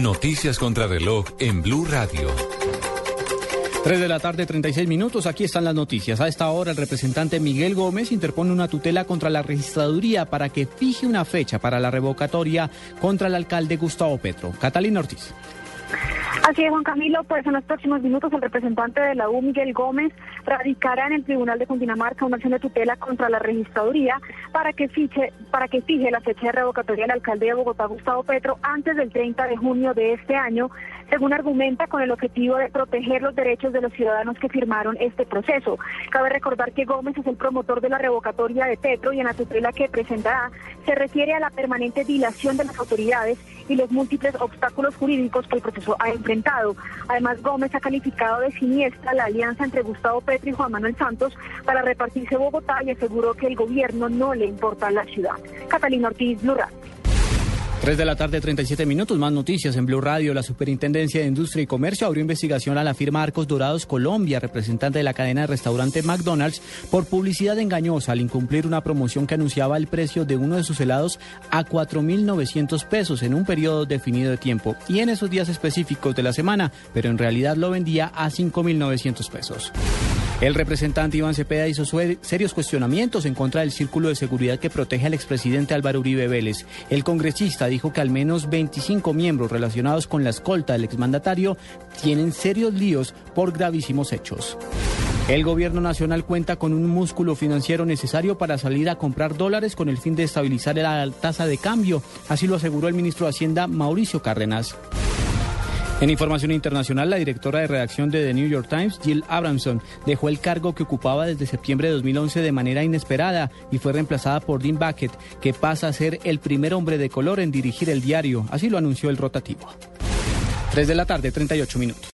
Noticias contra reloj en Blue Radio. 3 de la tarde, 36 minutos. Aquí están las noticias. A esta hora, el representante Miguel Gómez interpone una tutela contra la registraduría para que fije una fecha para la revocatoria contra el alcalde Gustavo Petro. Catalina Ortiz. Así es, Juan Camilo, pues en los próximos minutos el representante de la U, Miguel Gómez, radicará en el Tribunal de Cundinamarca una acción de tutela contra la registraduría para que, fiche, para que fije la fecha de revocatoria del alcalde de Bogotá, Gustavo Petro, antes del 30 de junio de este año, según argumenta con el objetivo de proteger los derechos de los ciudadanos que firmaron este proceso. Cabe recordar que Gómez es el promotor de la revocatoria de Petro y en la tutela que presentará se refiere a la permanente dilación de las autoridades y los múltiples obstáculos jurídicos que el proceso ha enfrentado. Además, Gómez ha calificado de siniestra la alianza entre Gustavo Petro y Juan Manuel Santos para repartirse Bogotá y aseguró que el gobierno no le importa la ciudad. Catalina Ortiz, Blue 3 de la tarde, 37 minutos. Más noticias en Blue Radio. La Superintendencia de Industria y Comercio abrió investigación a la firma Arcos Dorados Colombia, representante de la cadena de restaurante McDonald's, por publicidad engañosa al incumplir una promoción que anunciaba el precio de uno de sus helados a 4.900 pesos en un periodo definido de tiempo y en esos días específicos de la semana, pero en realidad lo vendía a 5.900 pesos. El representante Iván Cepeda hizo serios cuestionamientos en contra del círculo de seguridad que protege al expresidente Álvaro Uribe Vélez. El congresista dijo que al menos 25 miembros relacionados con la escolta del exmandatario tienen serios líos por gravísimos hechos. El gobierno nacional cuenta con un músculo financiero necesario para salir a comprar dólares con el fin de estabilizar la tasa de cambio, así lo aseguró el ministro de Hacienda Mauricio Cárdenas. En información internacional, la directora de redacción de The New York Times, Jill Abramson, dejó el cargo que ocupaba desde septiembre de 2011 de manera inesperada y fue reemplazada por Dean Bucket, que pasa a ser el primer hombre de color en dirigir el diario. Así lo anunció el rotativo. 3 de la tarde, 38 minutos.